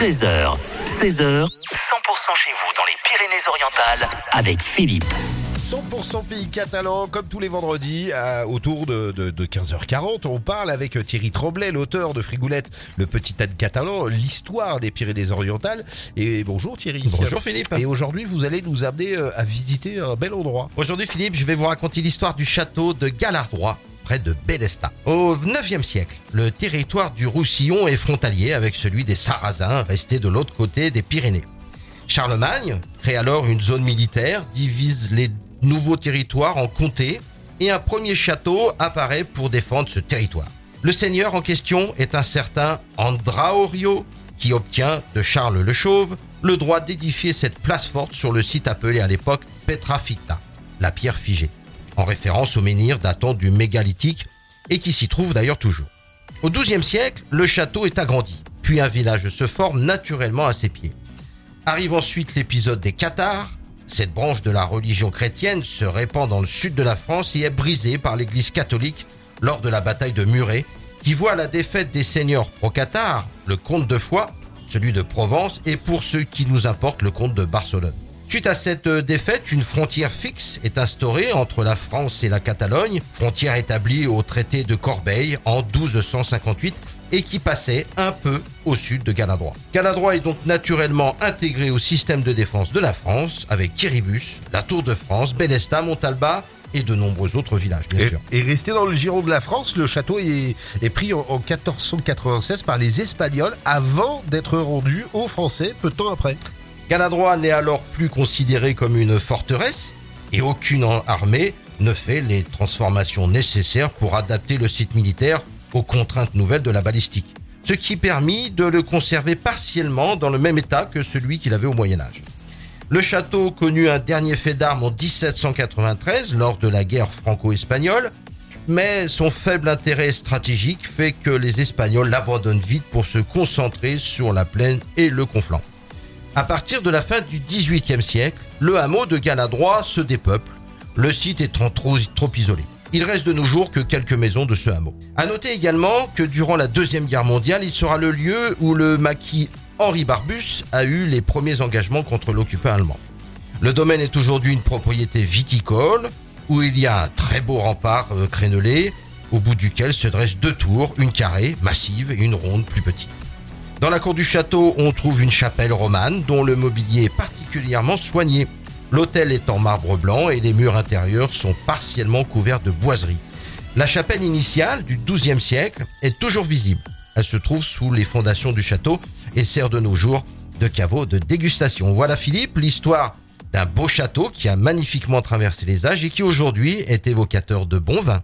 13h, 16h, 100% chez vous dans les Pyrénées-Orientales avec Philippe. 100% pays catalan, comme tous les vendredis, à- autour de, de- de 15h40. On parle avec Thierry Tremblay, l'auteur de Frigoulette, le petit âne catalan, l'histoire des Pyrénées-Orientales. Et bonjour Thierry. Bonjour Philippe. Et aujourd'hui, vous allez nous amener euh, à visiter un bel endroit. Aujourd'hui Philippe, je vais vous raconter l'histoire du château de Galardroit, de Bélesta. Au 9e siècle, le territoire du Roussillon est frontalier avec celui des Sarrasins, restés de l'autre côté des Pyrénées. Charlemagne crée alors une zone militaire, divise les nouveaux territoires en comtés, et un premier château apparaît pour défendre ce territoire. Le seigneur en question est un certain Andraorio, qui obtient de Charles le Chauve le droit d'édifier cette place forte sur le site appelé à l'époque Petra Ficta, la pierre figée, en référence au menhir datant du mégalithique et qui s'y trouve d'ailleurs toujours. Au XIIe siècle, le château est agrandi, puis un village se forme naturellement à ses pieds. Arrive ensuite l'épisode des Cathares. Cette branche de la religion chrétienne se répand dans le sud de la France et est brisée par l'église catholique lors de la bataille de Muret, qui voit la défaite des seigneurs pro-Cathares, le comte de Foix, celui de Provence et pour ceux qui nous importent, le comte de Barcelone. Suite à cette euh, défaite, une frontière fixe est instaurée entre la France et la Catalogne, frontière établie au traité de Corbeil en 1258 et qui passait un peu au sud de Galadroit. Galadroit est donc naturellement intégré au système de défense de la France avec Kiribus, la Tour de France, Bélesta, Montalba et de nombreux autres villages, bien Et, sûr. et resté dans le giron de la France, le château est, est pris en, en 1496 par les Espagnols avant d'être rendu aux Français peu de temps après. Galadroit n'est alors plus considéré comme une forteresse et aucune armée ne fait les transformations nécessaires pour adapter le site militaire aux contraintes nouvelles de la balistique, ce qui permit de le conserver partiellement dans le même état que celui qu'il avait au Moyen Âge. Le château connut un dernier fait d'armes en 1793 lors de la guerre franco-espagnole, mais son faible intérêt stratégique fait que les Espagnols l'abandonnent vite pour se concentrer sur la plaine et le conflant. À partir de la fin du XVIIIe siècle, le hameau de Galadroit se dépeuple, le site étant trop, isolé. Il reste de nos jours que quelques maisons de ce hameau. À noter également que durant la Deuxième Guerre mondiale, il sera le lieu où le maquis Henri Barbus a eu les premiers engagements contre l'occupant allemand. Le domaine est aujourd'hui une propriété viticole où il y a un très beau rempart euh, crénelé au bout duquel se dressent deux tours, une carrée massive et une ronde plus petite. Dans la cour du château, on trouve une chapelle romane dont le mobilier est particulièrement soigné. L'autel est en marbre blanc et les murs intérieurs sont partiellement couverts de boiseries. La chapelle initiale du XIIe siècle est toujours visible. Elle se trouve sous les fondations du château et sert de nos jours de caveau de dégustation. Voilà Philippe, l'histoire d'un beau château qui a magnifiquement traversé les âges et qui aujourd'hui est évocateur de bons vins.